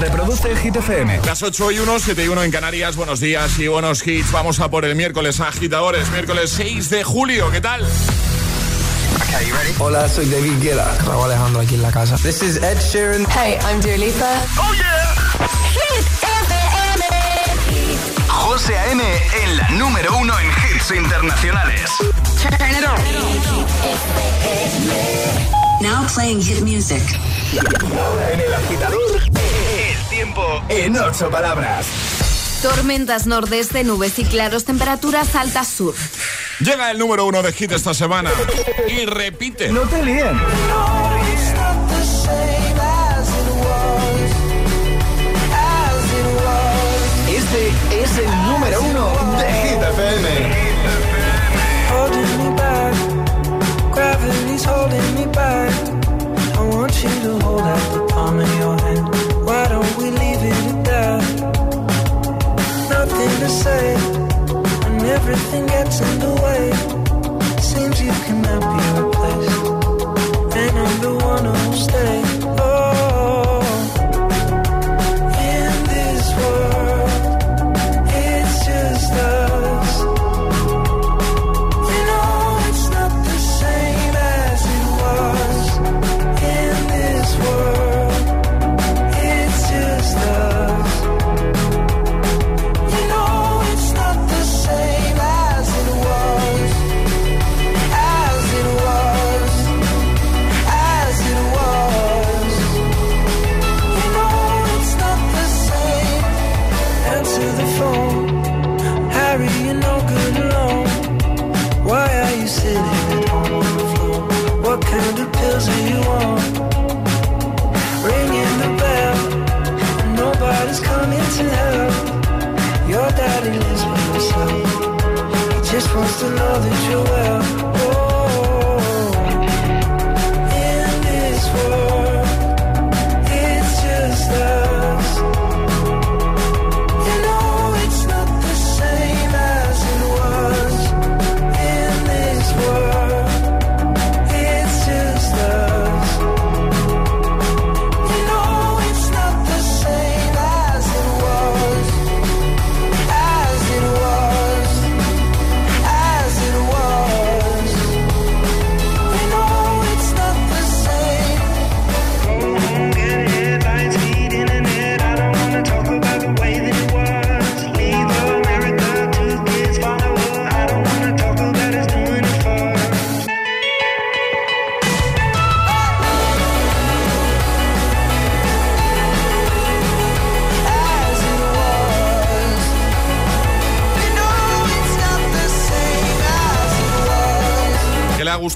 Reproduce el Hit FM. Las 8 y 1, 7 y 1 en Canarias. Buenos días y buenos hits. Vamos a por el miércoles agitadores. Miércoles 6 de julio. ¿Qué tal? Hola, soy David Guetta. Raúl Alejandro aquí en la casa. This is Ed Sheeran. Hey, I'm Dua Lipa. ¡Oh, yeah! Hit FM. José A.M. en la número uno en hits internacionales. Turn it on. Now playing hit music. En el agitador, tiempo en ocho palabras. Tormentas nordeste, nubes y claros, temperaturas altas sur. Llega el número uno de hit esta semana. Y repite. No te líen. Este es el número uno de Hit FM. holding me back. Gravity's holding me back. I want you to hold out the palm of your hand. We leave it at that? Nothing to say, and everything gets in the way. Seems you cannot be replaced, and I'm the one who'll stay. To know that you're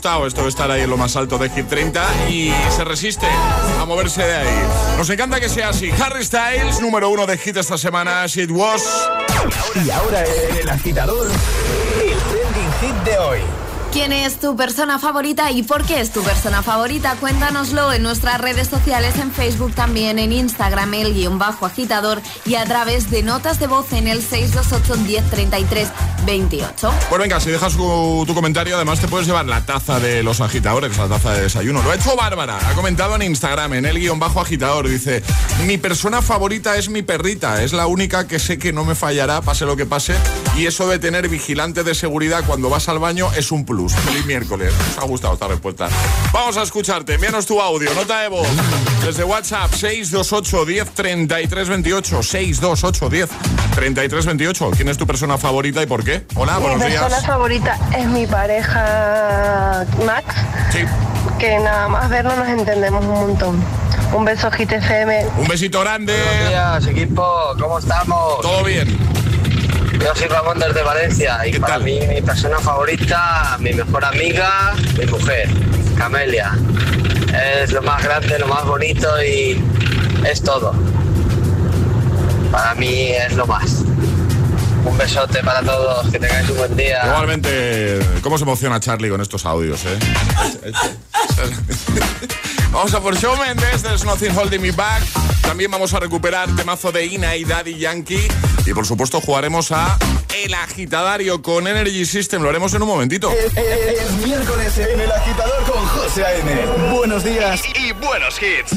gustado esto de estar ahí en lo más alto de Hit 30 y se resiste a moverse de ahí. Nos encanta que sea así. Harry Styles, número uno de Hit esta semana. It was. Y ahora en el agitador, el trending hit de hoy. ¿Quién es tu persona favorita y por qué es tu persona favorita? Cuéntanoslo en nuestras redes sociales, en Facebook también, en Instagram, el guion bajo agitador y a través de notas de voz en el 628 1033 28. Pues venga, si dejas tu, comentario, además te puedes llevar la taza de los agitadores, la taza de desayuno. Lo ha hecho Bárbara, ha comentado en Instagram, en el guion bajo agitador. Dice: Mi persona favorita es mi perrita, es la única que sé que no me fallará, pase lo que pase. Y eso de tener vigilante de seguridad cuando vas al baño es un plus. Feliz miércoles. Nos ha gustado esta respuesta. Vamos a escucharte. Envíanos tu audio, nota de voz. Desde WhatsApp 628 10 33 28. 628 10 33 28. ¿Quién es tu persona favorita y por qué? Hola, Mi buenos persona días. favorita es mi pareja Max, Sí. que nada más verlo nos entendemos un montón. Un beso, Hit FM. Un besito grande. Buenos días, equipo. ¿Cómo estamos? Todo bien. Yo soy Ramón desde Valencia y ¿Qué para tal? mí mi persona favorita, mi mejor amiga, mi mujer, Camelia. Es lo más grande, lo más bonito y es todo. Para mí es lo más. Un besote para todos, que tengáis un buen día. Igualmente, ¿cómo se emociona Charlie con estos audios, eh? vamos a por Show Mendes, There's Nothing Holding Me Back. También vamos a recuperar temazo de Ina y Daddy Yankee. Y por supuesto jugaremos a El Agitadario con Energy System. Lo haremos en un momentito. Es, es- es miércoles en el agitador con José A.M. Buenos días y, y buenos hits.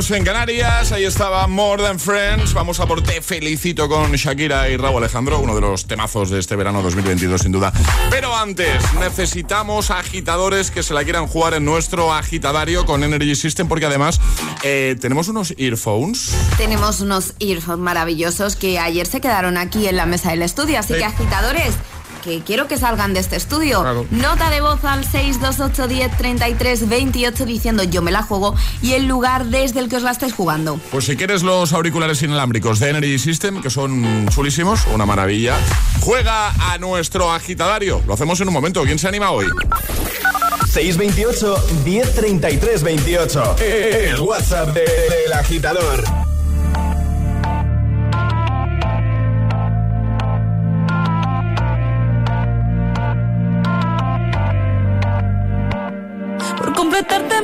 Menos en Canarias. Ahí estaba More Than Friends. Vamos a por Te Felicito con Shakira y Raúl Alejandro, uno de los temazos de este verano 2022, sin duda. Pero antes, necesitamos agitadores que se la quieran jugar en nuestro agitadario con Energy System, porque además eh, tenemos unos earphones. Tenemos unos earphones maravillosos que ayer se quedaron aquí en la mesa del estudio. Así Sí. que, agitadores. Que quiero que salgan de este estudio. Nota de voz al 628 10 33 28 diciendo yo me la juego y el lugar desde el que os la estáis jugando. Pues si quieres los auriculares inalámbricos de Energy System, que son chulísimos, una maravilla, juega a nuestro agitadario. Lo hacemos en un momento. ¿Quién se anima hoy? 628 1033 28. El WhatsApp de- del agitador.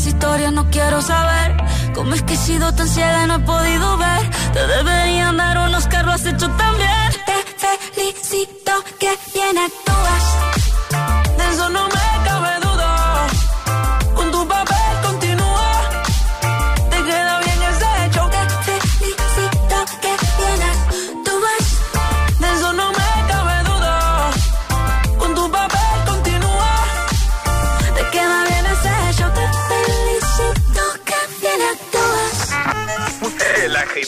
más historias, no quiero saber. ¿Cómo es que he sido tan ciega y no he podido ver? Te deberían dar unos lo has hecho también. Te felicito que bien actúas. De eso no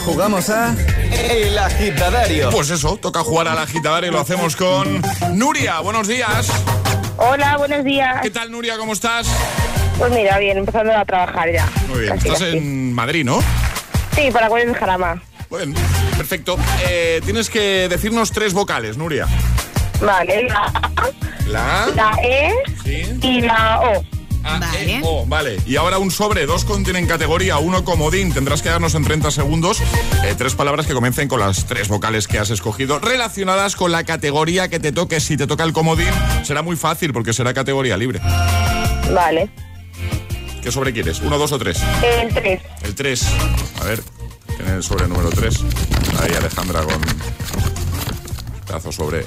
Jugamos a El Agitadario. Pues eso, toca jugar al agitadario y lo hacemos con Nuria. Buenos días. Hola, buenos días. ¿Qué tal, Nuria? ¿Cómo estás? Pues mira, bien, empezando a trabajar ya. Muy bien. Casi, Estás casi. en Madrid, ¿no? Sí, para cuál es Jarama. Bueno, perfecto. Eh, tienes que decirnos tres vocales, Nuria. Vale, la A, La A, la E Sí. y la O. A, E, O. Vale. Y ahora un sobre, dos contienen categoría, uno comodín. Tendrás que darnos en 30 segundos eh, tres palabras que comiencen con las tres vocales que has escogido relacionadas con la categoría que te toque. Si te toca el comodín, será muy fácil porque será categoría libre. Vale. ¿Qué sobre quieres? ¿Uno, dos o tres? El 3. El 3. A ver, tiene el sobre número 3. Ahí Alejandra con pedazo sobre.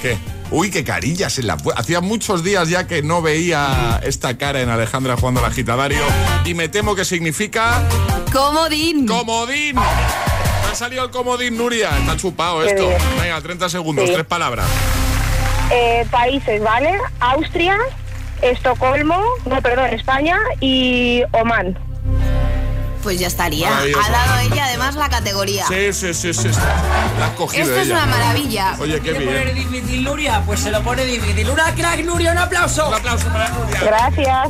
¿Qué? Uy, qué carillas en la pu- Hacía muchos días ya que no veía esta cara en Alejandra jugando al agitadario. Y me temo que significa. Comodín. ¡Comodín! Ha salido el comodín, Nuria. Está chupado Qué esto. bien. Venga, 30 segundos, Sí. tres palabras. Eh, países, ¿vale? Austria, Estocolmo, no, perdón, España y Oman. Pues ya estaría. Ha dado ella además la categoría. Sí, sí, sí, sí. La has cogido Esto es ella. una maravilla. Oye, qué ¿Quiere poner bien. difícil Nuria? Pues se lo pone difícil. ¡Una crack, Nuria! ¡Un aplauso! Un aplauso para Nuria. Gracias.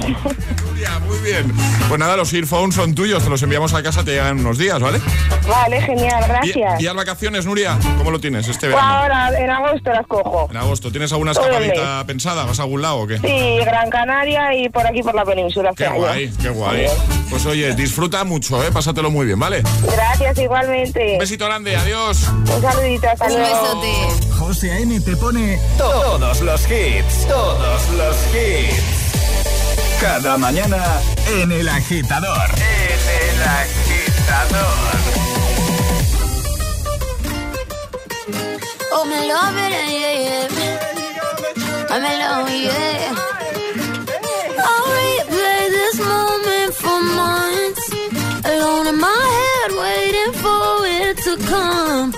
Nuria, muy bien. Pues nada, los earphones son tuyos, te los enviamos a casa, te llegan unos días, ¿vale? Vale, genial, ¿Y, gracias. y las vacaciones, Nuria? ¿Cómo lo tienes este Pues verano? ahora, en agosto las cojo. En agosto, ¿tienes alguna escapadita pensada? ¿Vas a algún lado o qué? Sí, Gran Canaria y por aquí por la península. Qué este guay, qué guay. Pues oye, disfruta mucho, ¿eh? Pásatelo muy bien, ¿vale? Gracias, igualmente. Un besito grande, adiós. Un saludito, hasta Un luego. besote. José A.M. te pone todos los hits. Todos los hits. Cada mañana en El Agitador. En El Agitador. Oh, me love it, yeah, yeah. I'm in love, yeah. I'll replay this moment for months. Alone in my head, waiting for it to come.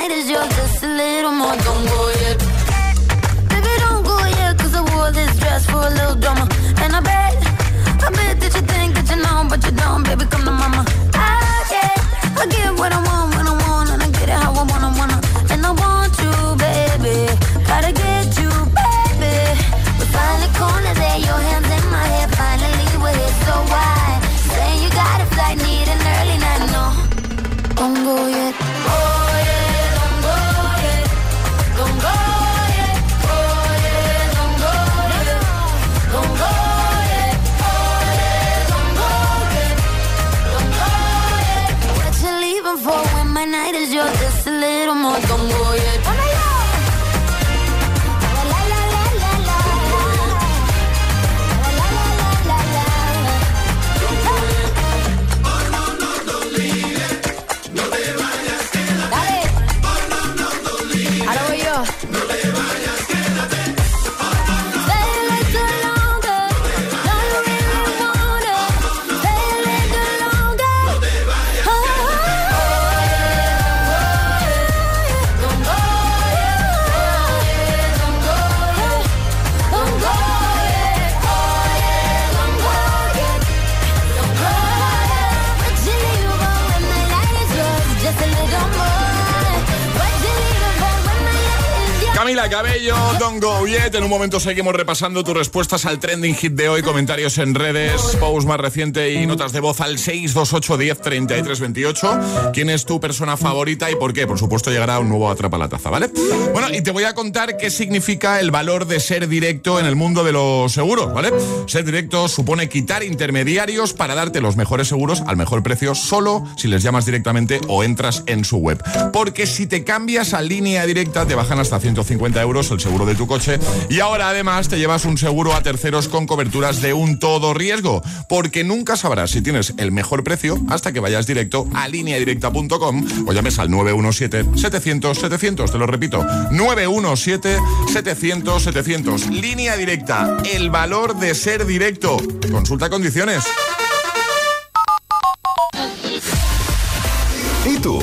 night is yours Camila Cabello, Don't Go Yet. En un momento seguimos repasando tus respuestas al trending hit de hoy, comentarios en redes, post más reciente y notas de voz al 628 10 33 28. ¿Quién es tu persona favorita y por qué? Por supuesto, llegará un nuevo Atrapa la Taza, ¿vale? Bueno, y te voy a contar qué significa el valor de ser directo en el mundo de los seguros, ¿vale? Ser directo supone quitar intermediarios para darte los mejores seguros al mejor precio solo si les llamas directamente o entras en su web. Porque si te cambias a línea directa te bajan hasta 150 euros el seguro de tu coche y ahora además te llevas un seguro a terceros con coberturas de un todo riesgo. Porque nunca sabrás si tienes el mejor precio hasta que vayas directo a lineadirecta.com o llames al 917-700-700. Te lo repito, 917-700-700. Línea directa, el valor de ser directo. Consulta condiciones. ¿Y tú?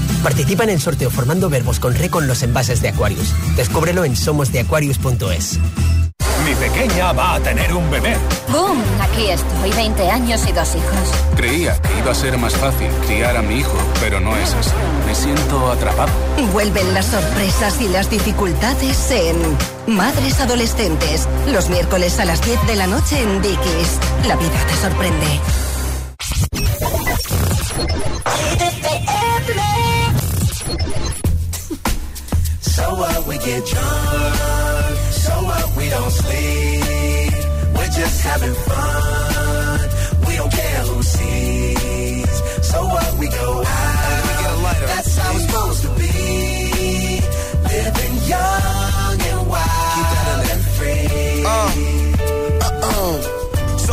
Participa en el sorteo formando verbos con re con los envases de Aquarius. Descúbrelo en somosdeaquarius.es. Mi pequeña va a tener un bebé. ¡Boom! Aquí estoy, 20 años y dos hijos. Creía que iba a ser más fácil criar a mi hijo, pero no es así. Me siento atrapado. Vuelven las sorpresas y las dificultades en Madres Adolescentes. Los miércoles a las 10 de la noche en Dickies. La vida te sorprende. So what we get drunk, so what we don't sleep. We're just having fun, we don't care who sees. So what we go out, that's how it's supposed to be. Living young and wild and free. Uh-uh.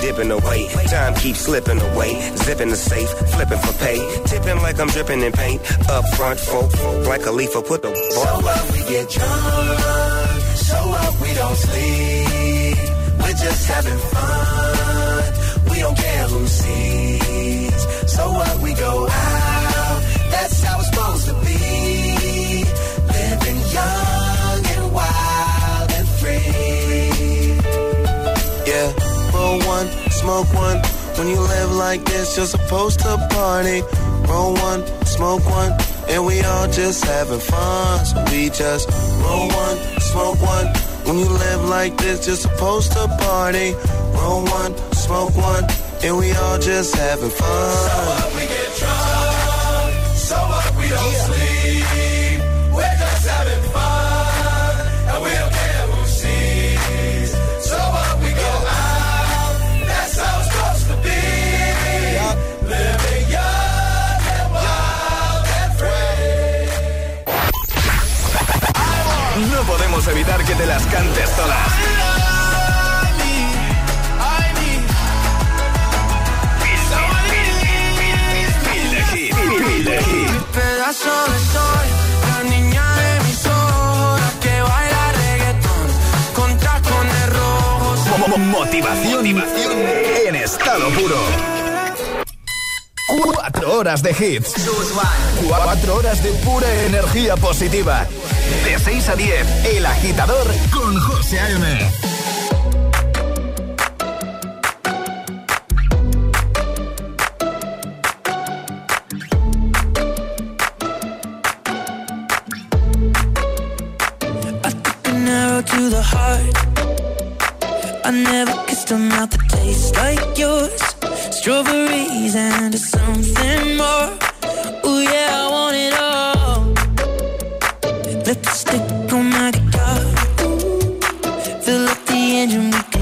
dipping away. Time keeps slipping away. Zipping the safe, flipping for pay. Tipping like I'm dripping in paint. Up front, folk, folk like a leaf, I put the ball. So up, we get drunk. So up, we don't sleep. We're just having fun. We don't care who sees. So what, we go out smoke one. When you live like this, you're supposed to party. Roll one, smoke one, and we all just having fun. So we just roll one, smoke one. When you live like this, you're supposed to party. Roll one, smoke one, and we all just having fun. So what we get drunk, so what we don't. Yeah. que te las cantes todas. Pedazo de sol, la niña de mis ojos, que baila reggaetón, con tacones rojos. Motivación, motivación en estado puro. Cuatro horas de hits. Cuatro horas de pura energía positiva. De 6 a 10, El Agitador con José A.M. To the heart, I never kissed a mouth that tastes like yours. Strawberries and something more. Ooh, yeah. Stick on my guitar. Fill up the engine, we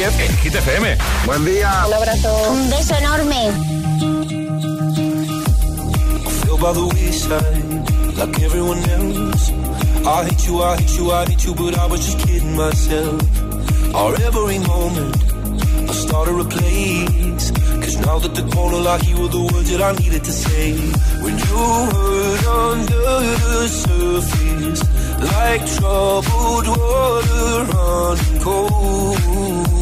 en Buen día. Un abrazo. Un beso enorme. by the wayside, like everyone else. I hate you, I hate you, I hate you, but I was just kidding myself. Our every moment, I started a place. Cause now that the corner like you were the words that I needed to say. When you heard under the surface, like troubled water running cold.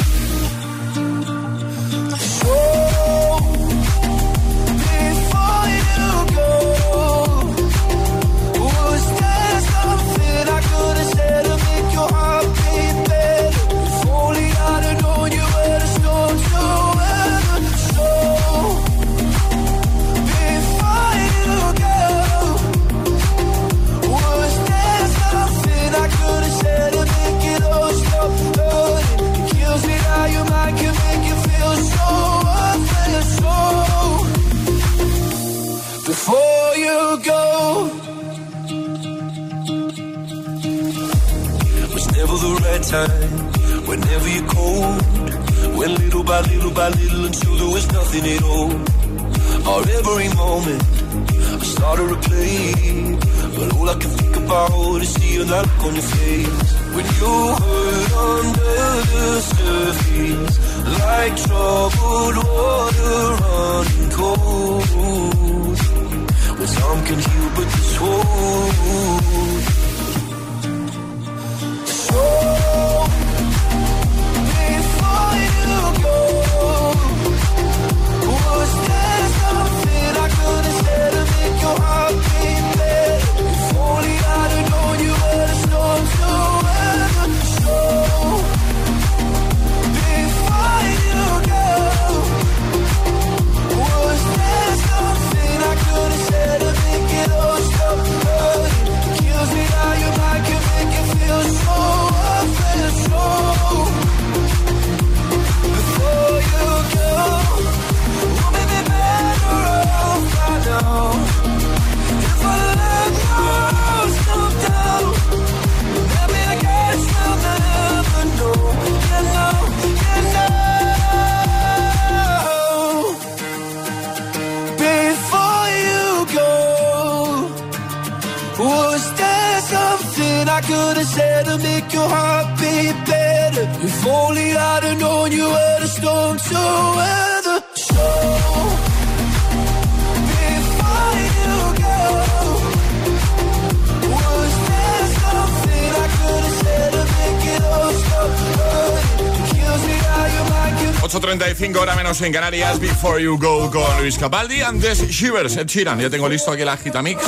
8.35 hora menos en Canarias, Before You Go con Luis Capaldi. Antes, Shivers, Ed Sheeran. Ya tengo listo aquí la Gitamix.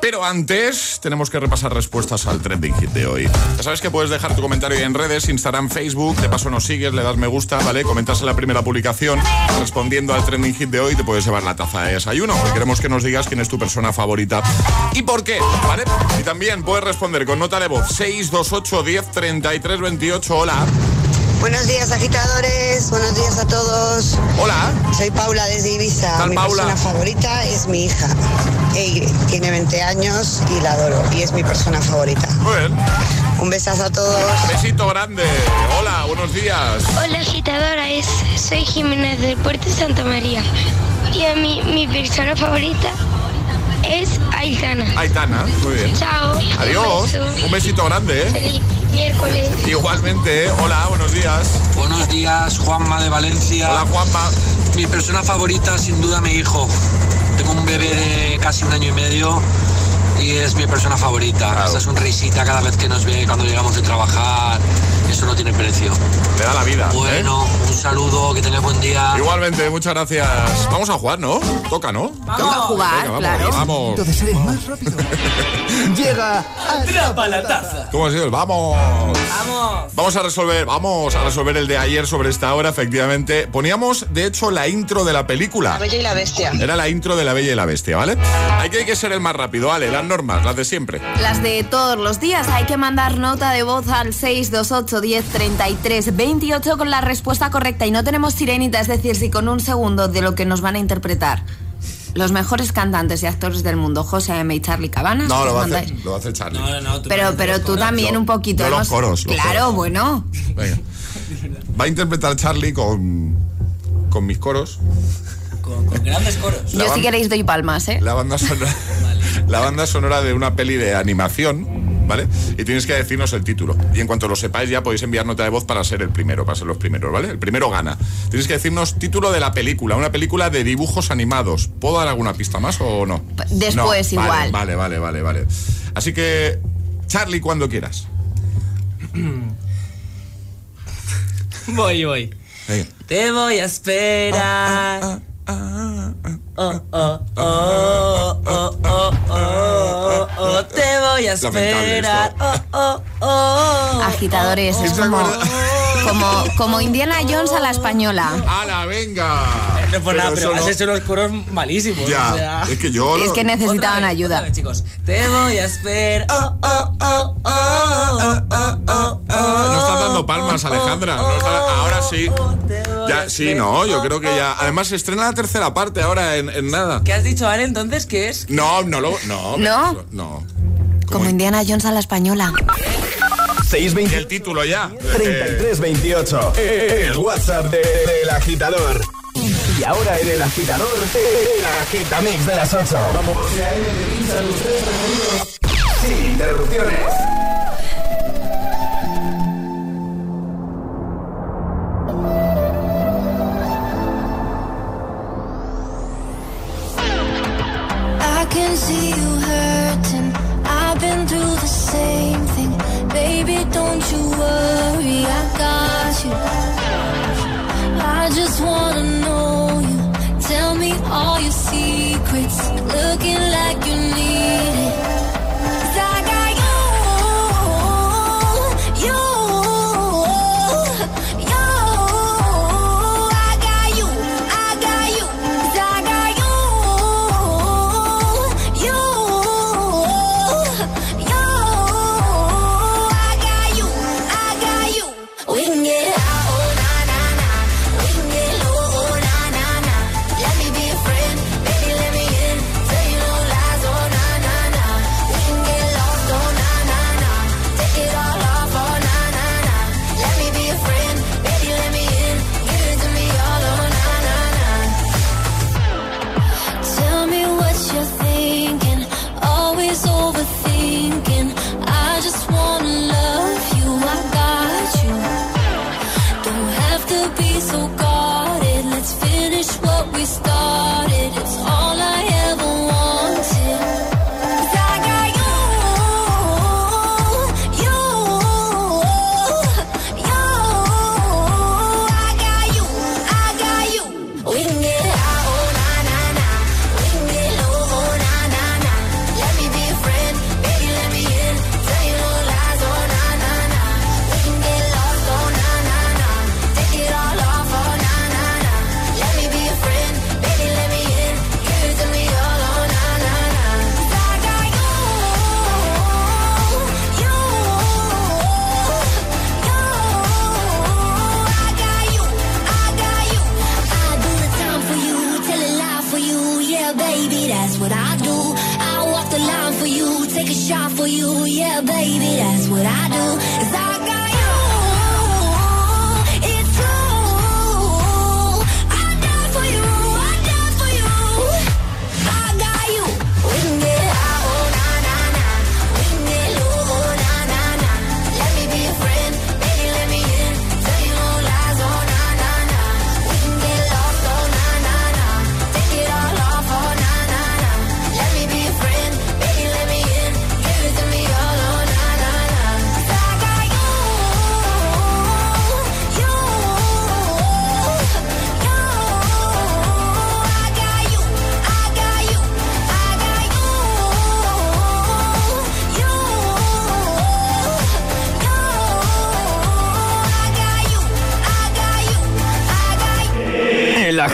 Pero antes, tenemos que repasar respuestas al trending hit de hoy. Ya sabes que puedes dejar tu comentario en redes, Instagram, Facebook. De paso nos sigues, le das me gusta, ¿vale? Comentas en la primera publicación respondiendo al trending hit de hoy. Te puedes llevar la taza de desayuno. Queremos que nos digas quién es tu persona favorita y por qué, ¿vale? Y también puedes responder con nota de voz 628 10 33 28. Hola. Buenos días, agitadores. Buenos días a todos. Hola. Soy Paula desde Ibiza. Mi Paula? persona favorita es mi hija. Eire. Tiene 20 años y la adoro. Y es mi persona favorita. Muy bien. Un besazo a todos. Besito grande. Hola, buenos días. Hola agitadora, es, soy Jiménez del Puerto Santa María. Y a mí, mi persona favorita es Aitana. Aitana, muy bien. Chao. Adiós. Un beso. Un besito grande, ¿eh? Feliz miércoles. Igualmente, ¿eh? hola, buenos días. Buenos días, Juanma de Valencia. Hola, Juanma. Mi persona favorita, sin duda, mi hijo. Tengo un bebé de casi un año y medio y es mi persona favorita. Esa sonrisita cada vez que nos ve cuando llegamos de trabajar, eso no tiene precio. Le da la vida. ¿eh? Bueno, un saludo, que tenga buen día. Igualmente, muchas gracias. Vamos a jugar, ¿no? Toca, ¿no? Toca jugar, Venga, vamos, claro. Vamos. Entonces eres más rápido. Llega Atrapa la taza. ¿Cómo ha sido? el Vamos. Vamos. Vamos a resolver, vamos a resolver el de ayer sobre esta hora, efectivamente. Poníamos, de hecho, la intro de la película. La Bella y la Bestia. Era la intro de La Bella y la Bestia, ¿vale? Hay que, hay que ser el más rápido, ¿vale? Las normas, las de siempre. Las de todos los días. Hay que mandar nota de voz al 628 628 10 28 con la respuesta correcta y no tenemos sirenita, es decir, si con un segundo de lo que nos van a interpretar los mejores cantantes y actores del mundo, José M. y Charlie Cabanas. No, lo va, a hacer, Charlie. No, no, pero pero tú también un poquito. Yo los coros. Claro, bueno. Va a interpretar Charlie con, con mis coros. Con, grandes coros. Yo si queréis doy palmas, ¿eh? La banda sonora de una peli de animación ¿vale? Y tienes que decirnos el título. Y en cuanto lo sepáis, ya podéis enviar nota de voz para ser el primero, para ser los primeros, ¿vale? El primero gana. Tienes que decirnos título de la película, una película de dibujos animados. ¿Puedo dar alguna pista más o no? Después, igual. Vale, vale, vale, vale. Así que, Charlie, cuando quieras. voy, voy. Te voy a esperar. Ah, ah, ah, ah, ah te voy a esperar. Oh, oh, oh. Agitadores, como, como, Indiana Jones a la española. ¡Hala, venga! Es que necesitaban ayuda. Chicos. Te voy a esperar. No estás dando palmas, Alejandra. Ahora sí. Sí, no, yo creo que ya... Además, estrena la tercera parte ahora en en, nada. ¿Qué has dicho ahora entonces? ¿Qué es? No, no lo. No. No. no. Como Indiana Jones a la española. 620. El título ya. 3328. El WhatsApp del de, agitador. Y ahora en el agitador, el agitamix de las 8. Vamos. Sin interrupciones. see you hurting. I've been through the same thing. Baby, don't you worry, I got you.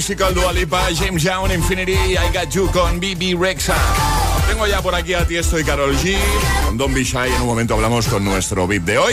Physical, Dualipa, James Young, Infinity y I Got You con BB Rexa. Tengo ya por aquí a Tiesto y Carol G. Con Don Bishai en un momento hablamos con nuestro VIP de hoy.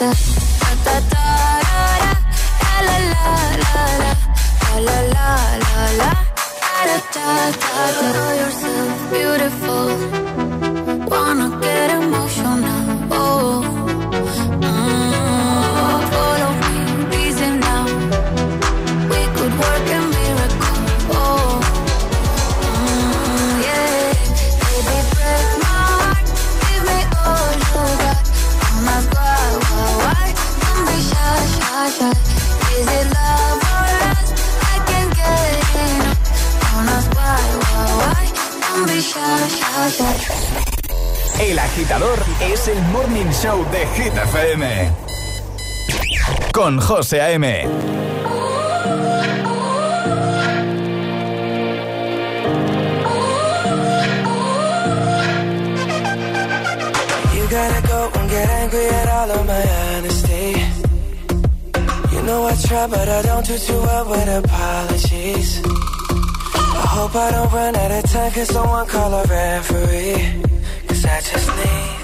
myself es el morning show de Hit FM. Con José A.M. You gotta go and get angry at all of my honesty. You know I try, but I don't do too well with apologies. I hope I don't run out of time, cause someone call a referee. Cause I just need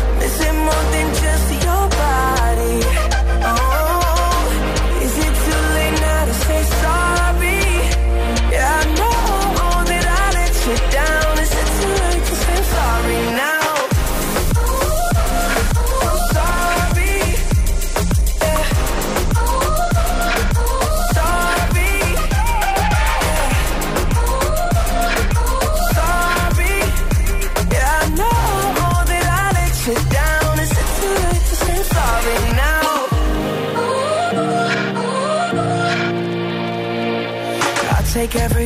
more than just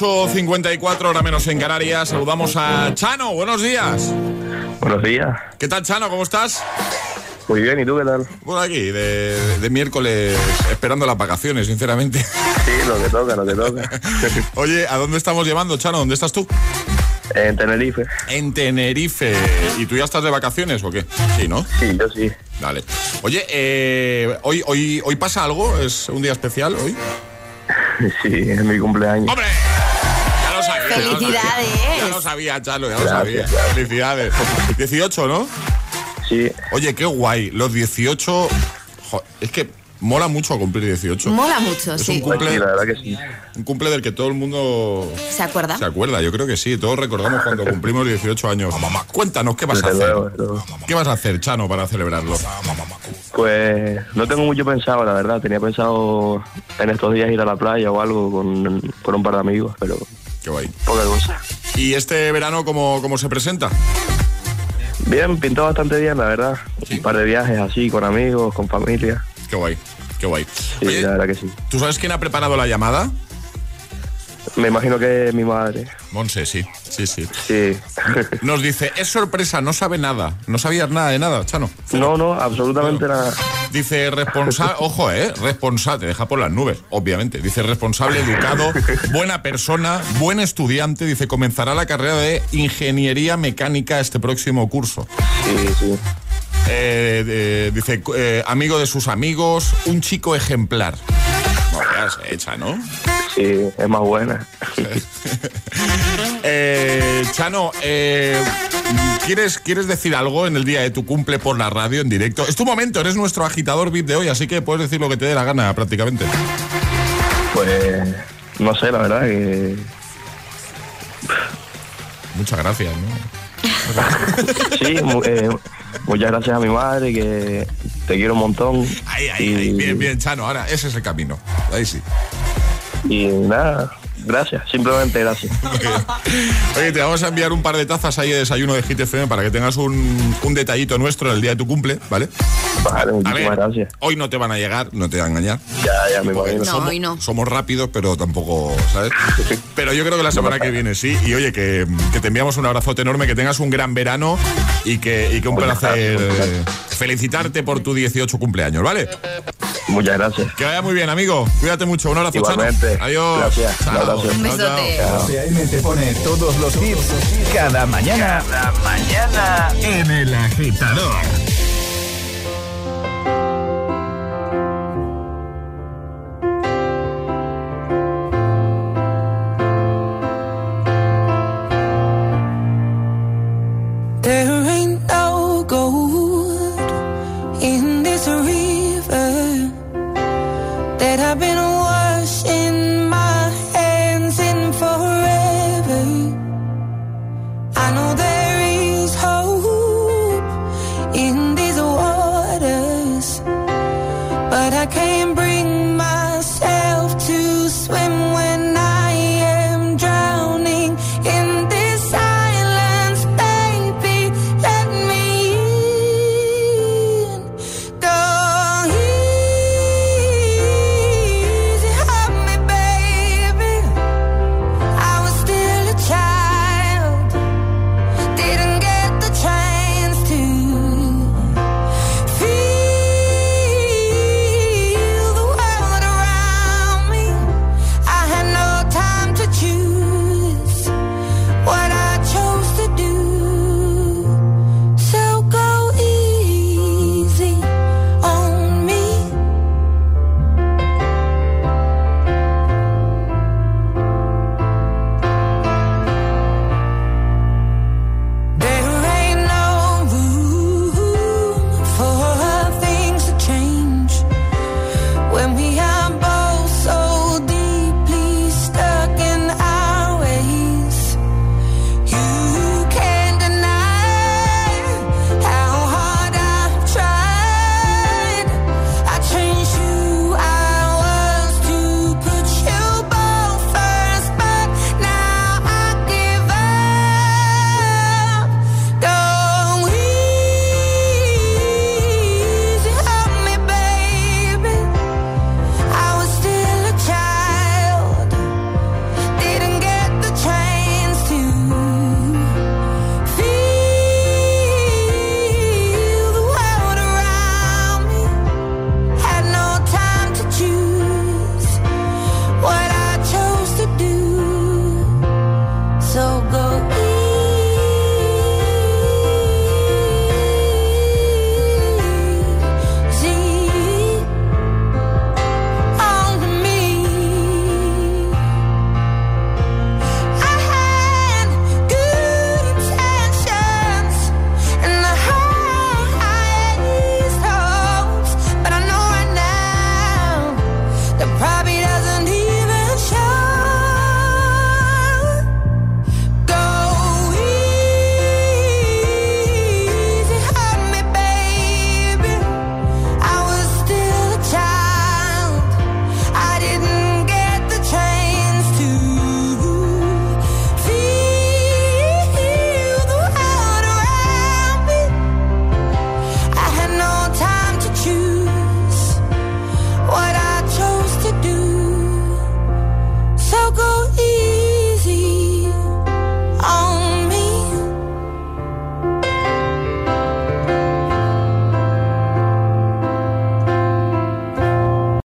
8.54, hora menos en Canarias. Saludamos a Chano, buenos días. Buenos días. ¿Qué tal, Chano? ¿Cómo estás? Muy bien, ¿y tú qué tal? Por aquí, de, de miércoles, esperando las vacaciones, sinceramente. Sí, lo que toca, lo que toca. Oye, ¿a dónde estamos llevando, Chano? ¿Dónde estás tú? En Tenerife. En Tenerife. ¿Y tú ya estás de vacaciones o qué? Sí, ¿no? Sí, yo sí. Dale. Oye, eh, ¿hoy, hoy, ¿hoy pasa algo? ¿Es un día especial hoy? Sí, es mi cumpleaños. ¡Hombre! Lo sabía. Felicidades. Ya lo sabía, Chalo, ya lo sabía. Felicidades. 18, ¿no? Sí. Oye, qué guay. Los 18... jo, es que mola mucho cumplir 18. Mola mucho, Es sí. un cumple, Sí, la verdad que sí. un cumple del que todo el mundo ¿Se acuerda? se acuerda. Yo creo que sí. Todos recordamos cuando cumplimos 18 años. Cuéntanos, ¿qué vas a hacer? ¿Qué vas a hacer, Chano, para celebrarlo? Pues no tengo mucho pensado, la verdad. Tenía pensado en estos días ir a la playa o algo con, con un par de amigos, pero Qué guay. poca cosa. ¿Y este verano cómo, cómo se presenta? Bien, pintó bastante bien, la verdad. Un par de viajes así, con amigos, con familia. Qué guay, qué guay. Sí, Oye, la verdad que sí. ¿tú sabes quién ha preparado la llamada? Me imagino que mi madre. Monse, sí, sí, sí. Sí. Nos dice, es sorpresa, no sabe nada. No sabías nada de nada, Chano. no, no, absolutamente nada. Dice responsable, ojo, eh, responsable, te deja por las nubes, obviamente. Dice responsable, educado, buena persona, buen estudiante. Dice comenzará la carrera de ingeniería mecánica este próximo curso. Sí, sí. Eh, eh, dice eh, amigo de sus amigos, un chico ejemplar. No, ya se echa, ¿no? Sí, es más buena. Eh, Chano, eh, ¿quieres, ¿quieres decir algo en el día de tu cumple por la radio en directo? Es tu momento, eres nuestro agitador VIP de hoy, así que puedes decir lo que te dé la gana prácticamente. Pues no sé, la verdad que Muchas gracias, ¿no? Sí, eh, muchas gracias a mi madre que te quiero un montón. Ahí, ahí, y, ahí, bien, bien, Chano, ahora ese es el camino. Ahí sí. Y nada, gracias, simplemente gracias. Oye, te vamos a enviar un par de tazas ahí de desayuno de Hit FM para que tengas un, un detallito nuestro el día de tu cumple, ¿vale? Vale, muchísimas ver, gracias. hoy no te van a llegar, no te van a engañar. Ya, ya me imagino. No, somos, hoy no. somos rápidos, pero tampoco, ¿sabes? Pero yo creo que la semana que viene sí. Y oye, que, que te enviamos un abrazote enorme, que tengas un gran verano y que, y que un Muchas placer gracias, eh, felicitarte por tu 18 cumpleaños, ¿vale? Muchas gracias. Que vaya muy bien, amigo. Cuídate mucho. Un abrazo, Igualmente. Chano. Adiós. Gracias. Chao. Un besote. AM te pone todos los hits cada mañana. Cada mañana en el agitador.